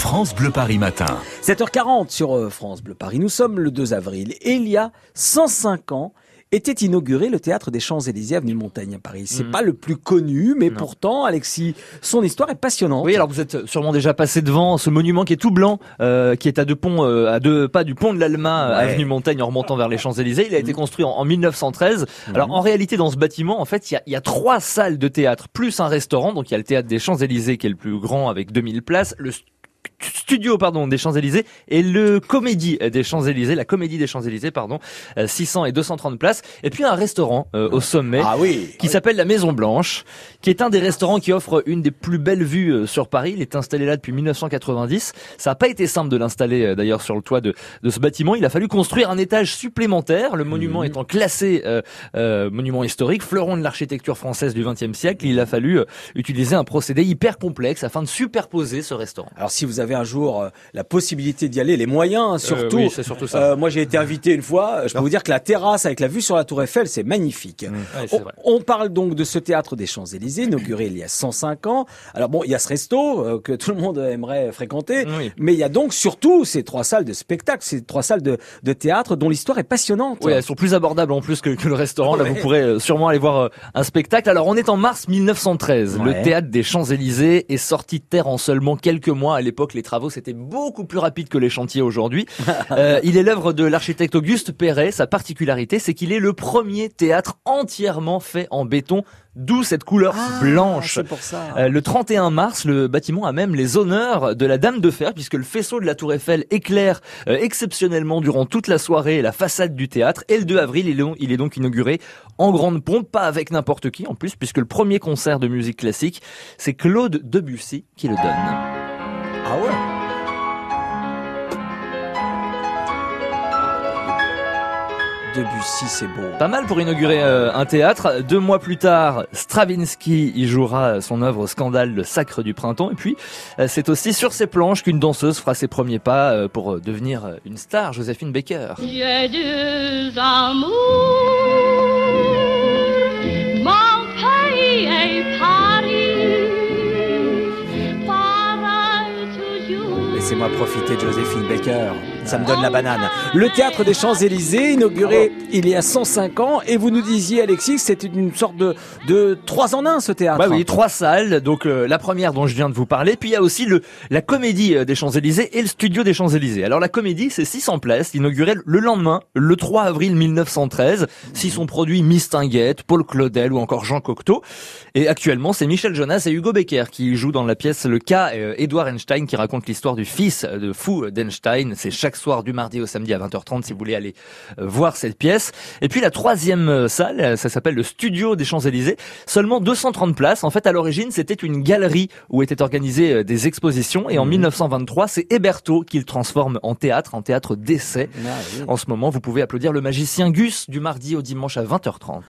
France Bleu Paris Matin. 7h40 sur euh, France Bleu Paris. Nous sommes le 2 avril et il y a 105 ans était inauguré le théâtre des Champs-Élysées avenue Montaigne à Paris. C'est Mhm. pas le plus connu, mais pourtant, Alexis, son histoire est passionnante. Oui, alors vous êtes sûrement déjà passé devant ce monument qui est tout blanc, euh, qui est à deux ponts, euh, à deux pas du pont de l'Alma, Ouais. avenue Montaigne, en remontant vers les Champs-Élysées. Il a été construit en, en 1913. Alors en réalité, dans ce bâtiment, en fait, il y a, il y a trois salles de théâtre plus un restaurant. Donc il y a le théâtre des Champs-Élysées qui est le plus grand avec 2000 places. Le tu, studio pardon des Champs-Élysées et le comédie des Champs-Élysées la comédie des Champs-Élysées pardon euh, 600 et 230 places et puis un restaurant euh, au sommet Ah oui. qui s'appelle la Maison Blanche, qui est un des restaurants qui offre une des plus belles vues euh, sur Paris. Il est installé là depuis 1990. Ça n'a pas été simple de l'installer euh, d'ailleurs sur le toit de, de ce bâtiment. Il a fallu construire un étage supplémentaire, le monument étant classé euh, euh, monument historique, fleuron de l'architecture française du XXe siècle. Il a fallu euh, utiliser un procédé hyper complexe afin de superposer ce restaurant. Alors si vous avez un jour euh, la possibilité d'y aller, les moyens surtout. oui, c'est surtout ça. Euh, moi j'ai été invité une fois, je peux vous dire que la terrasse avec la vue sur la tour Eiffel, c'est magnifique. Ouais, c'est On, parle donc de ce théâtre des Champs-Élysées, inauguré il y a 105 ans. Alors bon, il y a ce resto euh, que tout le monde aimerait fréquenter, Oui. mais il y a donc surtout ces trois salles de spectacle, ces trois salles de, de théâtre dont l'histoire est passionnante. Oui, elles sont plus abordables en plus que, que le restaurant. Là, Ouais. vous pourrez euh, sûrement aller voir euh, un spectacle. Alors, on est en mars 1913. Ouais. Le théâtre des Champs-Élysées est sorti de terre en seulement quelques mois. À l'époque, les travaux, c'était beaucoup plus rapide que les chantiers aujourd'hui. Euh, il est l'œuvre de l'architecte Auguste Perret. Sa particularité, c'est qu'il est le premier théâtre entièrement fait en béton, d'où cette couleur Ah, blanche. C'est pour ça. Euh, le 31 mars, le bâtiment a même les honneurs de la Dame de Fer, puisque le faisceau de la Tour Eiffel éclaire euh, exceptionnellement durant toute la soirée la façade du théâtre. Et le 2 avril, il est, donc- il est donc inauguré en grande pompe, pas avec n'importe qui en plus, puisque le premier concert de musique classique, c'est Claude Debussy qui le donne. Ah ouais? Debussy, c'est beau. Pas mal pour inaugurer euh, un théâtre. Deux mois plus tard, Stravinsky y jouera son œuvre Scandale, le sacre du printemps. Et puis, euh, c'est aussi sur ces planches qu'une danseuse fera ses premiers pas euh, pour devenir une star, Joséphine Baker. J'ai deux amours, mon pays et Paris, pareil toujours. Laissez-moi profiter de Joséphine Baker. Ça me donne la banane. Le théâtre des Champs-Élysées, inauguré il y a 105 ans. Et vous nous disiez, Alexis, c'était une sorte de, de trois en un, ce théâtre. Bah oui, trois salles. Donc euh, la première dont je viens de vous parler, puis il y a aussi le la comédie euh, des Champs-Élysées et le studio des Champs-Élysées. Alors la comédie, c'est 600 places, inaugurée le lendemain, le 3 avril 1913. S'y sont produits Mistinguette, Paul Claudel ou encore Jean Cocteau. Et actuellement, c'est Michel Jonas et Hugo Becker qui jouent dans la pièce le cas euh, Edouard Einstein qui raconte l'histoire du fils de fou d'Einstein. C'est chaque soir du mardi au samedi à 20h30 si vous voulez aller euh, voir cette pièce. Et puis la troisième euh, salle, euh, ça s'appelle le Studio des Champs-Élysées. Seulement 230 places. En fait, à l'origine, c'était une galerie où étaient organisées des expositions. Et en 1923, c'est Héberto qui le transforme en théâtre, en théâtre d'essai. Ah. En ce moment, vous pouvez applaudir le magicien Gus du mardi au dimanche à 20h30.